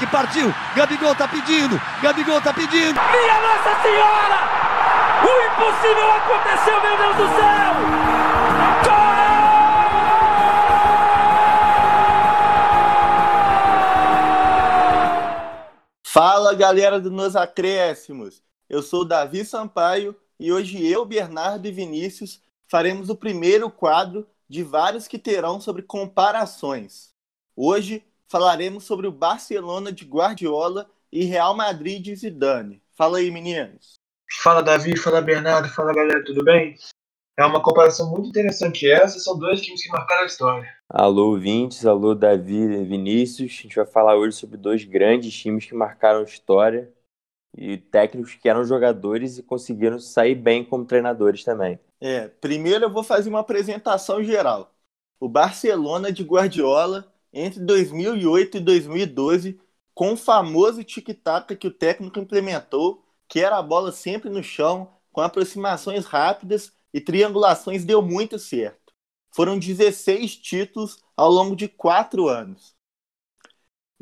Henrique partiu. Gabigol tá pedindo. Gabigol tá pedindo. Minha Nossa Senhora! O impossível aconteceu, meu Deus do céu! Gol! Fala galera do Nos Acréscimos! Eu sou o Davi Sampaio e hoje eu, Bernardo e Vinícius faremos o primeiro quadro de vários que terão sobre comparações. Hoje falaremos sobre o Barcelona de Guardiola e Real Madrid de Zidane. Fala aí, meninos. Fala Davi, fala Bernardo, fala galera, tudo bem? É uma comparação muito interessante essa, são dois times que marcaram a história. Alô, ouvintes, alô, Davi e Vinícius. A gente vai falar hoje sobre dois grandes times que marcaram a história e técnicos que eram jogadores e conseguiram sair bem como treinadores também. É, primeiro eu vou fazer uma apresentação geral. O Barcelona de Guardiola, entre 2008 e 2012, com o famoso tic-tac que o técnico implementou, que era a bola sempre no chão, com aproximações rápidas e triangulações, deu muito certo. Foram 16 títulos ao longo de quatro anos.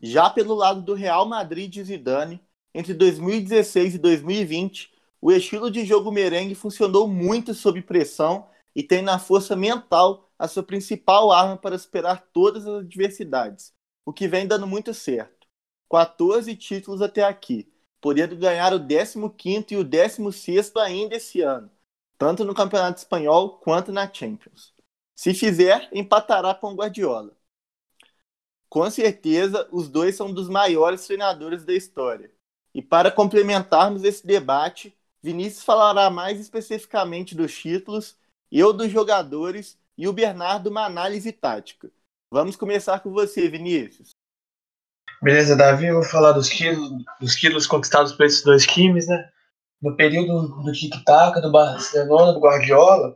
Já pelo lado do Real Madrid de Zidane, entre 2016 e 2020, o estilo de jogo merengue funcionou muito sob pressão e tem na força mental a sua principal arma para superar todas as adversidades, o que vem dando muito certo. 14 títulos até aqui, podendo ganhar o 15º e o 16º ainda esse ano, tanto no Campeonato Espanhol quanto na Champions. Se fizer, empatará com o Guardiola. Com certeza, os dois são dos maiores treinadores da história. E para complementarmos esse debate, Vinícius falará mais especificamente dos títulos, eu dos jogadores e o Bernardo uma análise tática. Vamos começar com você, Vinícius. Beleza, Davi, eu vou falar dos quilos, dos quilos conquistados por esses dois times, né? No período do tic-tac, do Barcelona, do Guardiola,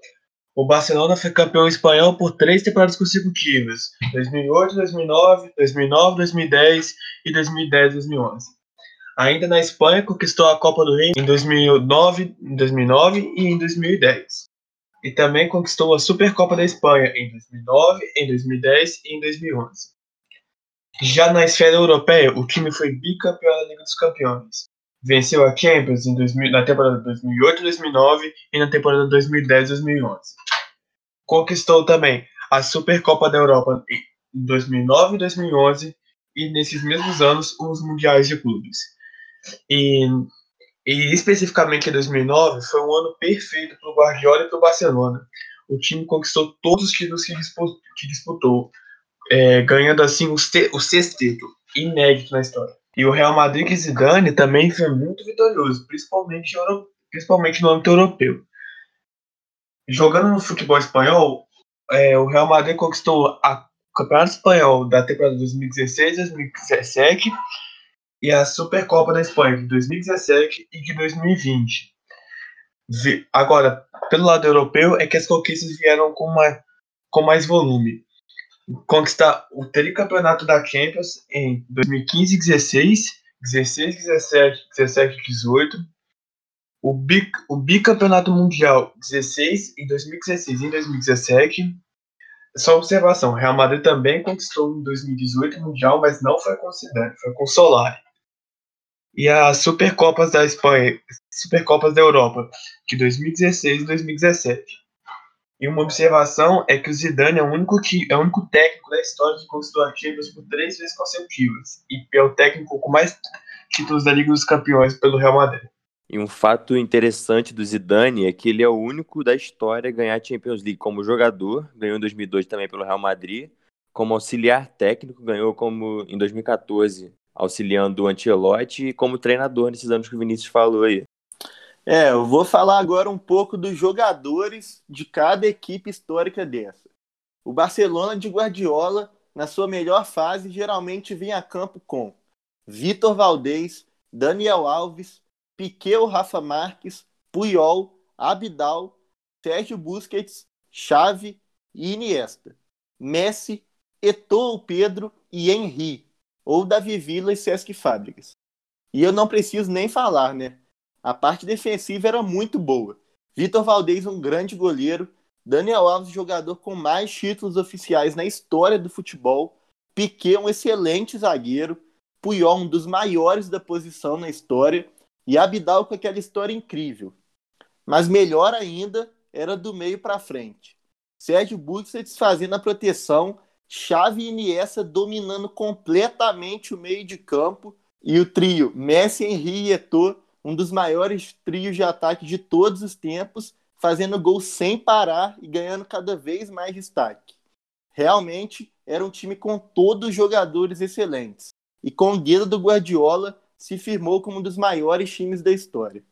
o Barcelona foi campeão espanhol por três temporadas consecutivas: 2008, 2009, 2009, 2010 e 2010, 2011. Ainda na Espanha, conquistou a Copa do Rei em 2009, em 2009 e em 2010. E também conquistou a Supercopa da Espanha em 2009, em 2010 e em 2011. Já na esfera europeia, o time foi bicampeão da Liga dos Campeões. Venceu a Champions em 2000, na temporada 2008-2009 e na temporada 2010-2011. Conquistou também a Supercopa da Europa em 2009 e 2011 e nesses mesmos anos os Mundiais de Clubes. E, e especificamente em 2009 foi um ano perfeito para o Guardiola e para o Barcelona. O time conquistou todos os títulos que disputou, é, ganhando assim o, o sexto título, inédito na história. E o Real Madrid e Zidane também foi muito vitorioso, principalmente, principalmente no âmbito europeu. Jogando no futebol espanhol, é, o Real Madrid conquistou a Campeonato Espanhol da temporada 2016-2017 e a Supercopa da Espanha de 2017 e de 2020. Agora, pelo lado europeu, é que as conquistas vieram com, uma, com mais volume conquistar o tricampeonato da Champions em 2015 e 16, 16, 17, 17 e 18, o, bic, o bicampeonato mundial 16 em 2016 e em 2017. Só observação, Real Madrid também conquistou em 2018 o mundial, mas não foi considerado, foi com Solari. E as Supercopas da Espanha, Supercopas da Europa, de 2016 e 2017. E uma observação é que o Zidane é o único, é o único técnico da história que conquistou a Champions por três vezes consecutivas. E é o técnico com mais títulos da Liga dos Campeões pelo Real Madrid. E um fato interessante do Zidane é que ele é o único da história a ganhar a Champions League como jogador, ganhou em 2002 também pelo Real Madrid, como auxiliar técnico, ganhou como em 2014 auxiliando o Ancelotti e como treinador nesses anos que o Vinícius falou aí. É, eu vou falar agora um pouco dos jogadores de cada equipe histórica dessa. O Barcelona de Guardiola, na sua melhor fase, geralmente vinha a campo com Vitor Valdez, Daniel Alves, Piquet ou Rafa Marques, Puyol, Abidal, Sérgio Busquets, Xavi e Iniesta. Messi, Eto'o Pedro e Henry, ou Davi Villa e Sesc Fábricas. E eu não preciso nem falar, né? A parte defensiva era muito boa. Vitor Valdez, um grande goleiro. Daniel Alves, jogador com mais títulos oficiais na história do futebol. Piquet, um excelente zagueiro. Puyol, um dos maiores da posição na história, e Abidal com aquela história incrível. Mas melhor ainda era do meio para frente. Sérgio Busquets fazendo a proteção, Xavi e Iniesta dominando completamente o meio de campo e o trio Messi, Henry e Eto'o, um dos maiores trios de ataque de todos os tempos, fazendo gol sem parar e ganhando cada vez mais destaque. Realmente era um time com todos os jogadores excelentes. E com o dedo do Guardiola, se firmou como um dos maiores times da história.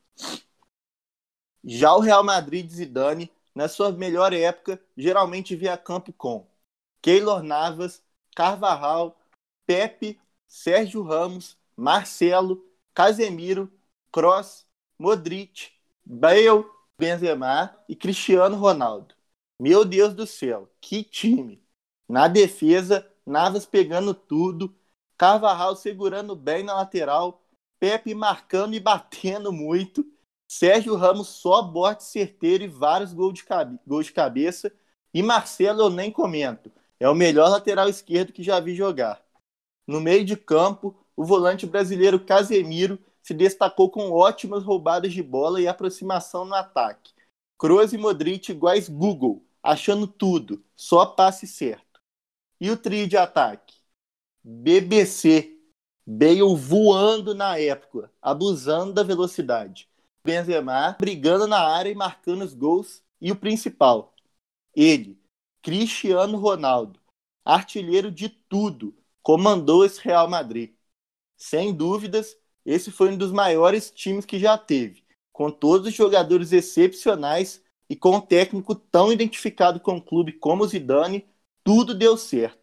Já o Real Madrid de Zidane, na sua melhor época, geralmente via campo com Keylor Navas, Carvajal, Pepe, Sérgio Ramos, Marcelo, Casemiro, Kroos, Modric, Bale, Benzema e Cristiano Ronaldo. Meu Deus do céu, que time! Na defesa, Navas pegando tudo, Carvajal segurando bem na lateral, Pepe marcando e batendo muito, Sérgio Ramos só bote certeiro e vários gols de, cabe gols de cabeça, e Marcelo eu nem comento, é o melhor lateral esquerdo que já vi jogar. No meio de campo, o volante brasileiro Casemiro se destacou com ótimas roubadas de bola e aproximação no ataque. Kroos e Modric iguais Google, achando tudo, só passe certo. E o trio de ataque? BBC. Bale voando na época, abusando da velocidade. Benzema brigando na área e marcando os gols. E o principal, ele, Cristiano Ronaldo, artilheiro de tudo, comandou esse Real Madrid. Sem dúvidas, esse foi um dos maiores times que já teve, com todos os jogadores excepcionais e com um técnico tão identificado com o clube como o Zidane, tudo deu certo.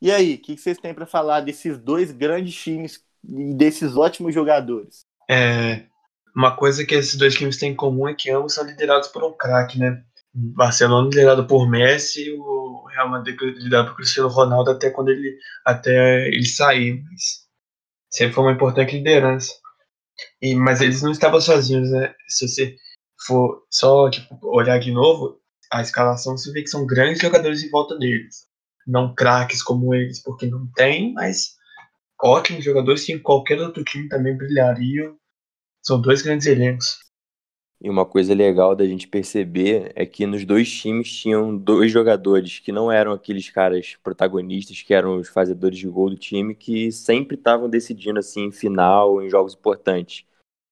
E aí, o que vocês têm para falar desses dois grandes times e desses ótimos jogadores? É, uma coisa que esses dois times têm em comum é que ambos são liderados por um craque, né? Barcelona liderado por Messi o Real Madrid liderado por Cristiano Ronaldo até quando ele até ele sair, mas sempre foi uma importante liderança. E, mas eles não estavam sozinhos, né? Se você for só tipo, olhar de novo, a escalação você vê que são grandes jogadores em volta deles. Não craques como eles, porque não tem, mas ótimos jogadores que em qualquer outro time também brilhariam. São dois grandes elencos. E uma coisa legal da gente perceber é que nos dois times tinham dois jogadores que não eram aqueles caras protagonistas, que eram os fazedores de gol do time, que sempre estavam decidindo assim em final, em jogos importantes.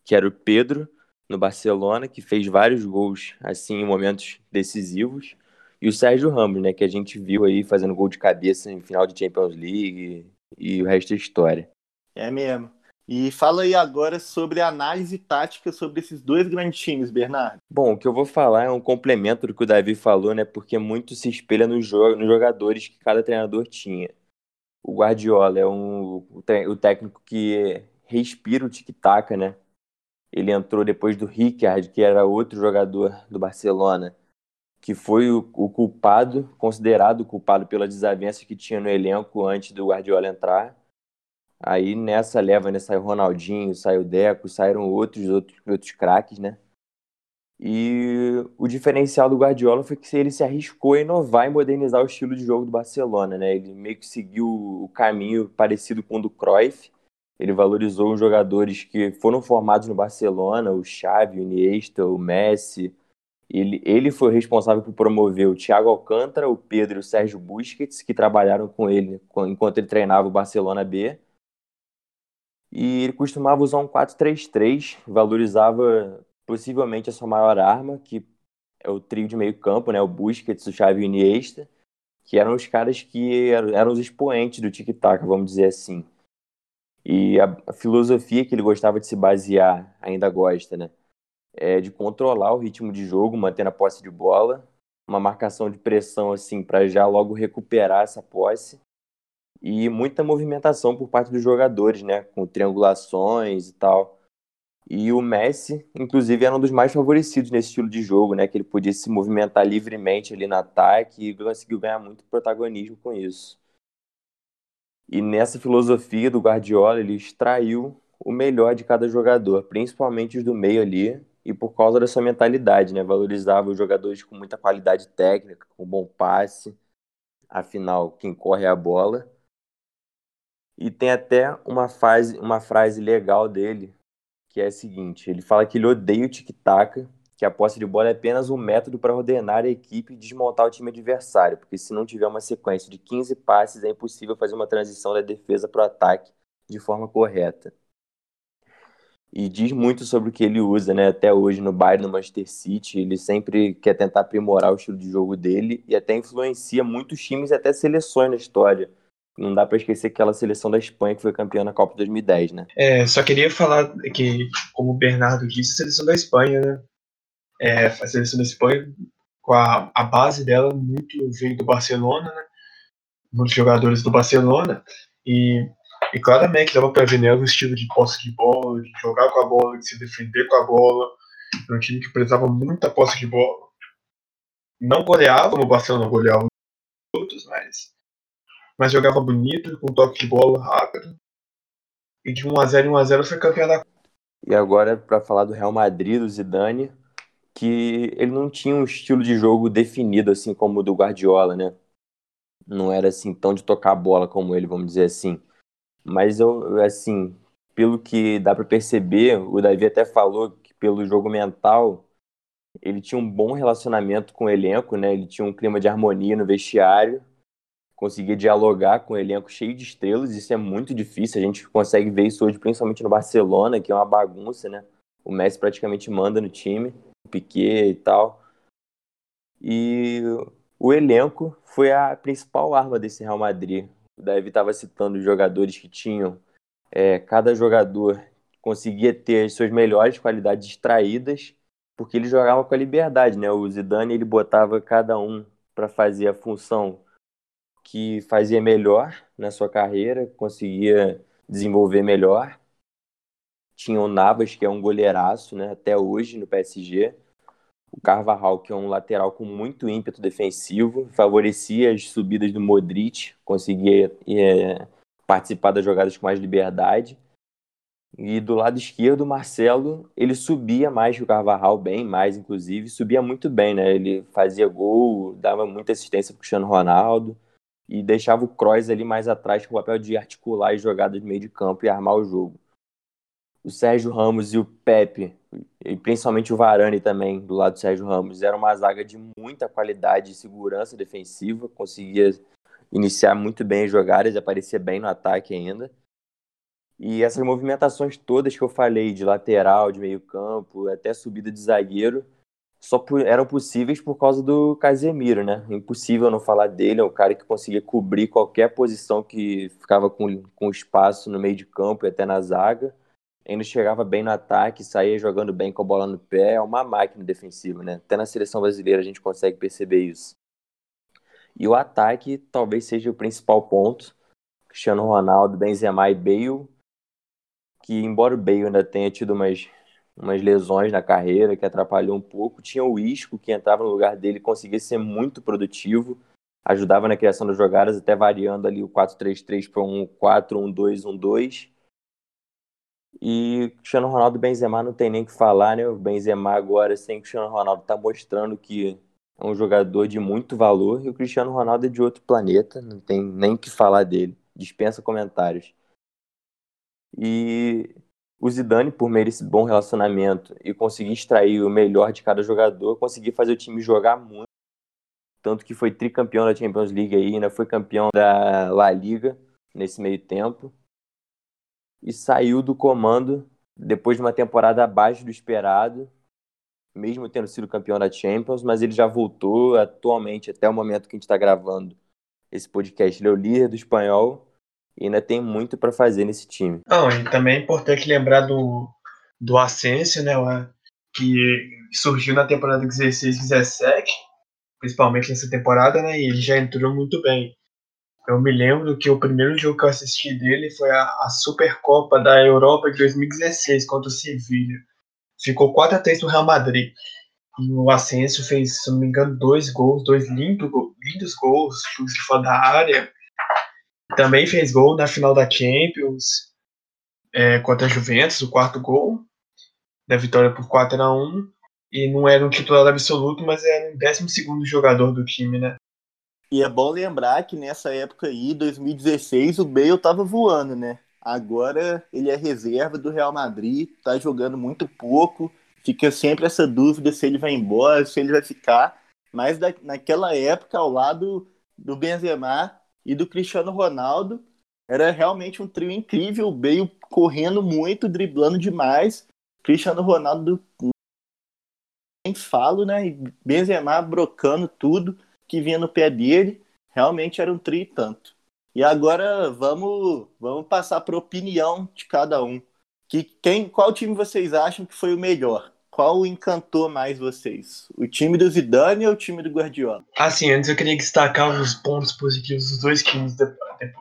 Que era o Pedro no Barcelona, que fez vários gols assim em momentos decisivos, e o Sérgio Ramos, né, que a gente viu aí fazendo gol de cabeça em final de Champions League e o resto é história. É mesmo. E fala aí agora sobre a análise tática sobre esses dois grandes times, Bernardo. Bom, o que eu vou falar é um complemento do que o Davi falou, né? Porque muito se espelha nos, jo nos jogadores que cada treinador tinha. O Guardiola é um, o técnico que respira o tic-tac, né? Ele entrou depois do Ricard, que era outro jogador do Barcelona, que foi o, o culpado, considerado culpado pela desavença que tinha no elenco antes do Guardiola entrar Aí nessa leva, né, saiu Ronaldinho, saiu Deco, saíram outros, outros, outros craques, né? E o diferencial do Guardiola foi que ele se arriscou a inovar e modernizar o estilo de jogo do Barcelona, né? Ele meio que seguiu o caminho parecido com o do Cruyff. Ele valorizou os jogadores que foram formados no Barcelona, o Xavi, o Iniesta, o Messi. Ele, ele foi responsável por promover o Thiago Alcântara, o Pedro e o Sérgio Busquets, que trabalharam com ele enquanto ele treinava o Barcelona B e ele costumava usar um 4-3-3, valorizava possivelmente a sua maior arma, que é o trio de meio campo, né? O Busquets, o Xavi e o Iniesta, que eram os caras que eram os expoentes do tic-tac, vamos dizer assim. E a, filosofia que ele gostava de se basear, ainda gosta, né? É de controlar o ritmo de jogo, mantendo a posse de bola, uma marcação de pressão assim para já logo recuperar essa posse e muita movimentação por parte dos jogadores, né, com triangulações e tal. E o Messi, inclusive, era um dos mais favorecidos nesse estilo de jogo, né, que ele podia se movimentar livremente ali no ataque e conseguiu ganhar muito protagonismo com isso. E nessa filosofia do Guardiola, ele extraiu o melhor de cada jogador, principalmente os do meio ali, e por causa dessa mentalidade, né, valorizava os jogadores com muita qualidade técnica, com bom passe, afinal, quem corre é a bola E tem até uma, fase, uma frase legal dele, que é a seguinte: ele fala que ele odeia o tic-tac, que a posse de bola é apenas um método para ordenar a equipe e desmontar o time adversário, porque se não tiver uma sequência de 15 passes, é impossível fazer uma transição da defesa para o ataque de forma correta. E diz muito sobre o que ele usa, né? Até hoje no Bayern, no Manchester City, ele sempre quer tentar aprimorar o estilo de jogo dele e até influencia muitos times e até seleções na história. Não dá para esquecer aquela seleção da Espanha que foi campeã na Copa 2010, né? É, só queria falar que, como o Bernardo disse, a seleção da Espanha, né? É, a seleção da Espanha, com a, a base dela, muito veio do Barcelona, né? Muitos jogadores do Barcelona. E, e claramente dava para ver nela o estilo de posse de bola, de jogar com a bola, de se defender com a bola. Era um time que precisava muita posse de bola. Não goleava, no Barcelona goleava mas jogava bonito, com toque de bola rápido. E de 1x0 em 1x0 foi campeão da E agora, para falar do Real Madrid, do Zidane, que ele não tinha um estilo de jogo definido, assim como o do Guardiola, né? Não era assim tão de tocar a bola como ele, vamos dizer assim. Mas eu, assim, pelo que dá para perceber, o Davi até falou que pelo jogo mental, ele tinha um bom relacionamento com o elenco, né? Ele tinha um clima de harmonia no vestiário conseguir dialogar com um elenco cheio de estrelas, isso é muito difícil. A gente consegue ver isso hoje, principalmente no Barcelona, que é uma bagunça, né? O Messi praticamente manda no time, o Piquet e tal. E o elenco foi a principal arma desse Real Madrid. O Davi estava citando os jogadores que tinham. É, cada jogador conseguia ter as suas melhores qualidades extraídas, porque ele jogava com a liberdade, né? O Zidane ele botava cada um para fazer a função que fazia melhor na sua carreira, conseguia desenvolver melhor. Tinha o Navas, que é um goleiraço, né, até hoje no PSG. O Carvajal, que é um lateral com muito ímpeto defensivo, favorecia as subidas do Modric, conseguia é, participar das jogadas com mais liberdade. E do lado esquerdo, o Marcelo, ele subia mais que o Carvajal, bem mais, inclusive, subia muito bem, né? Ele fazia gol, dava muita assistência para o Cristiano Ronaldo e deixava o Kroos ali mais atrás com o papel de articular as jogadas de meio de campo e armar o jogo. O Sérgio Ramos e o Pepe, e principalmente o Varane também, do lado do Sérgio Ramos, era uma zaga de muita qualidade e segurança defensiva, conseguia iniciar muito bem as jogadas e aparecer bem no ataque ainda. E essas movimentações todas que eu falei, de lateral, de meio campo, até subida de zagueiro, só por, eram possíveis por causa do Casemiro, né? Impossível não falar dele, é um cara que conseguia cobrir qualquer posição que ficava com, com espaço no meio de campo e até na zaga. Ainda chegava bem no ataque, saía jogando bem com a bola no pé, é uma máquina defensiva, né? Até na seleção brasileira a gente consegue perceber isso. E o ataque talvez seja o principal ponto. Cristiano Ronaldo, Benzema e Bale, que embora o Bale ainda tenha tido umas umas lesões na carreira que atrapalhou um pouco. Tinha o Isco, que entrava no lugar dele, conseguia ser muito produtivo, ajudava na criação das jogadas, até variando ali o 4-3-3 para um 4-1-2-1-2. E Cristiano Ronaldo e Benzema não tem nem que falar, né? O Benzema agora, sem Cristiano Ronaldo, está mostrando que é um jogador de muito valor e o Cristiano Ronaldo é de outro planeta, não tem nem que falar dele. Dispensa comentários. E o Zidane, por meio desse bom relacionamento e conseguir extrair o melhor de cada jogador, conseguir fazer o time jogar muito. Tanto que foi tricampeão da Champions League aí, ainda foi campeão da La Liga nesse meio tempo. E saiu do comando depois de uma temporada abaixo do esperado, mesmo tendo sido campeão da Champions, mas ele já voltou atualmente, até o momento que a gente está gravando esse podcast. Ele é o líder do espanhol e ainda tem muito para fazer nesse time. Não, e também é importante lembrar do, do Asensio, né, que surgiu na temporada 16 17, principalmente nessa temporada, né, e ele já entrou muito bem. Eu me lembro que o primeiro jogo que eu assisti dele foi a, a Supercopa da Europa de 2016 contra o Sevilha. Ficou 4 a 3 no Real Madrid. E o Asensio fez, se não me engano, dois gols, dois lindos, lindos gols, chutes fora da área. Também fez gol na final da Champions é, contra a Juventus, o quarto gol da vitória por 4 a 1 e não era um titular absoluto, mas era um 12 jogador do time, né? E é bom lembrar que nessa época aí, 2016, o Bale tava voando, né? Agora ele é reserva do Real Madrid, tá jogando muito pouco, fica sempre essa dúvida se ele vai embora, se ele vai ficar. Mas da, naquela época, ao lado do Benzema e do Cristiano Ronaldo, era realmente um trio incrível. O Bale correndo muito, driblando demais. Cristiano Ronaldo nem falo, né? E Benzema brocando tudo que vinha no pé dele. Realmente era um trio tanto. E agora vamos, vamos passar para opinião de cada um. Que quem, qual time vocês acham que foi o melhor? Qual encantou mais vocês? O time do Zidane ou o time do Guardiola? Assim, antes eu queria destacar os pontos positivos dos dois times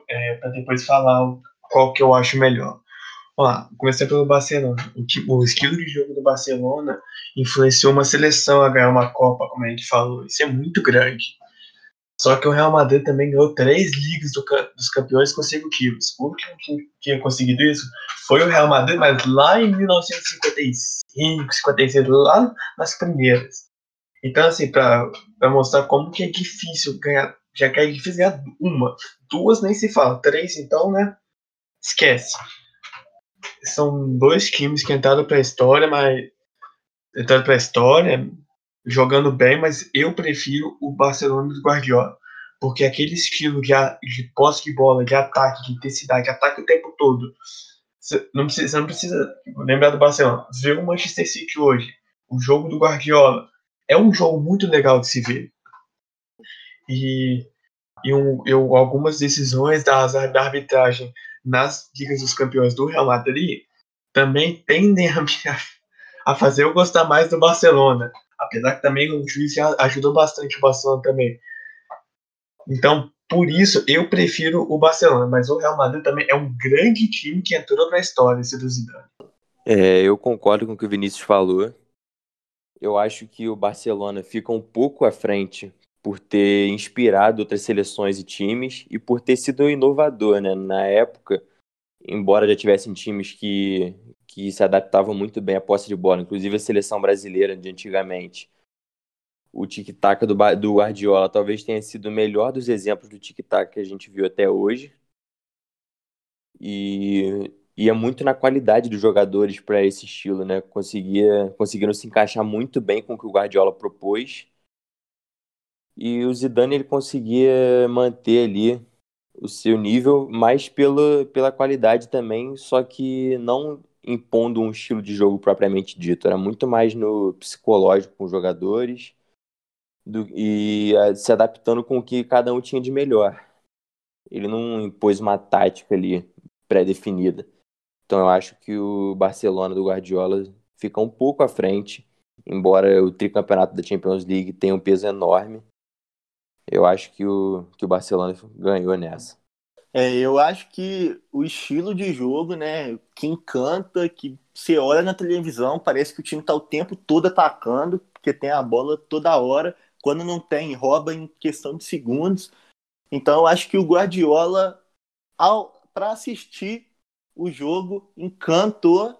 é, para depois falar qual que eu acho melhor. Vamos lá, comecei pelo Barcelona. O, o estilo de jogo do Barcelona influenciou uma seleção a ganhar uma Copa, como a gente falou. Isso é muito grande. Só que o Real Madrid também ganhou três ligas do, dos campeões consecutivos. O último que tinha conseguido isso foi o Real Madrid, mas lá em 1955, 56, lá nas primeiras. Então, assim, para mostrar como que é difícil ganhar, já que é difícil ganhar uma, duas nem se fala, três então, né? Esquece. São dois times que entraram para a história, mas entraram para a história, jogando bem, mas eu prefiro o Barcelona do Guardiola. Porque aquele estilo de, de posse de bola, de ataque, de intensidade, de ataque o tempo todo. Você não precisa, você não precisa lembrar do Barcelona. Ver o Manchester City hoje, o jogo do Guardiola, é um jogo muito legal de se ver. E, e um, eu, algumas decisões da, da arbitragem nas Ligas dos Campeões do Real Madrid também tendem a, a fazer eu gostar mais do Barcelona. Apesar que também o juiz ajudou bastante o Barcelona também. Então, por isso, eu prefiro o Barcelona. Mas o Real Madrid também é um grande time que entrou para a história, esse do Zidane. É, eu concordo com o que o Vinícius falou. Eu acho que o Barcelona fica um pouco à frente por ter inspirado outras seleções e times e por ter sido inovador, né? Na época, embora já tivessem times que, que se adaptavam muito bem à posse de bola, inclusive a seleção brasileira de antigamente. O tic-tac do, do Guardiola talvez tenha sido o melhor dos exemplos do tic-tac que a gente viu até hoje. E ia muito na qualidade dos jogadores para esse estilo, né? Conseguia, conseguiram se encaixar muito bem com o que o Guardiola propôs. E o Zidane ele conseguia manter ali o seu nível, mais pela, pela qualidade também, só que não impondo um estilo de jogo propriamente dito. Era muito mais no psicológico com os jogadores do, e a, se adaptando com o que cada um tinha de melhor. Ele não impôs uma tática ali pré-definida. Então eu acho que o Barcelona do Guardiola fica um pouco à frente, embora o tricampeonato da Champions League tenha um peso enorme. Eu acho que o, que o Barcelona ganhou nessa. É, eu acho que o estilo de jogo, né, que encanta, que você olha na televisão, parece que o time tá o tempo todo atacando, porque tem a bola toda hora, quando não tem, rouba em questão de segundos. Então eu acho que o Guardiola, para assistir o jogo, encantou,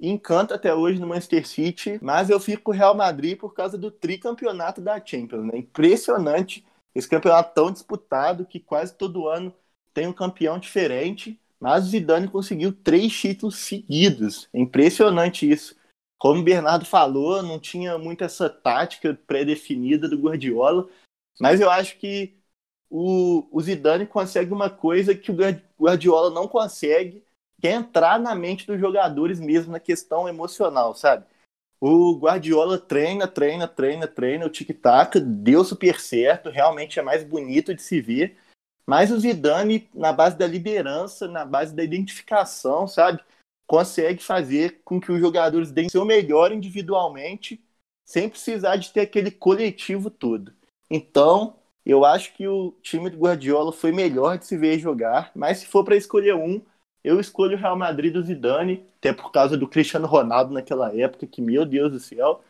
encanta até hoje no Manchester City, mas eu fico com o Real Madrid por causa do tricampeonato da Champions, né? Impressionante esse campeonato tão disputado que quase todo ano tem um campeão diferente, mas o Zidane conseguiu três títulos seguidos. É impressionante isso. Como o Bernardo falou, não tinha muito essa tática pré-definida do Guardiola, mas eu acho que o, o Zidane consegue uma coisa que o Guardiola não consegue, que é entrar na mente dos jogadores mesmo na questão emocional, sabe? O Guardiola treina, treina, treina, treina, o tic-tac deu super certo, realmente é mais bonito de se ver, mas o Zidane, na base da liderança, na base da identificação, sabe? Consegue fazer com que os jogadores deem seu melhor individualmente, sem precisar de ter aquele coletivo todo. Então, eu acho que o time do Guardiola foi melhor de se ver jogar, mas se for para escolher um, eu escolho o Real Madrid do Zidane, até por causa do Cristiano Ronaldo naquela época, que, meu Deus do céu,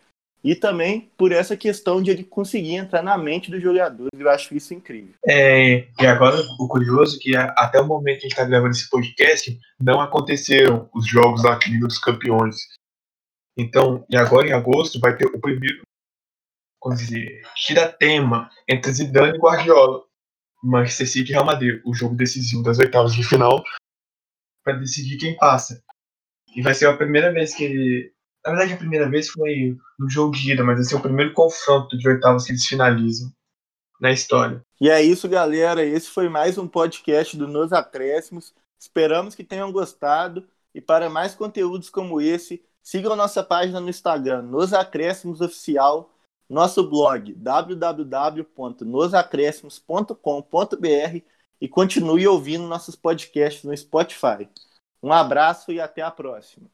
e também por essa questão de ele conseguir entrar na mente dos jogadores. Eu acho isso incrível. É, e agora o curioso é que até o momento que a gente está gravando esse podcast, não aconteceram os jogos da Liga dos Campeões. Então, e agora em agosto vai ter o primeiro, como dizer, tira tema entre Zidane e Guardiola. Manchester City e Real Madrid, o jogo decisivo das oitavas de final, para decidir quem passa. E vai ser a primeira vez que. Na verdade, a primeira vez foi no jogo de ida, mas vai ser o primeiro confronto de oitavas que eles finalizam na história. E é isso, galera. Esse foi mais um podcast do Nos Acréscimos. Esperamos que tenham gostado. E para mais conteúdos como esse, sigam nossa página no Instagram, Nos Acréscimos Oficial, nosso blog www.nosacréscimos.com.br e continue ouvindo nossos podcasts no Spotify. Um abraço e até a próxima.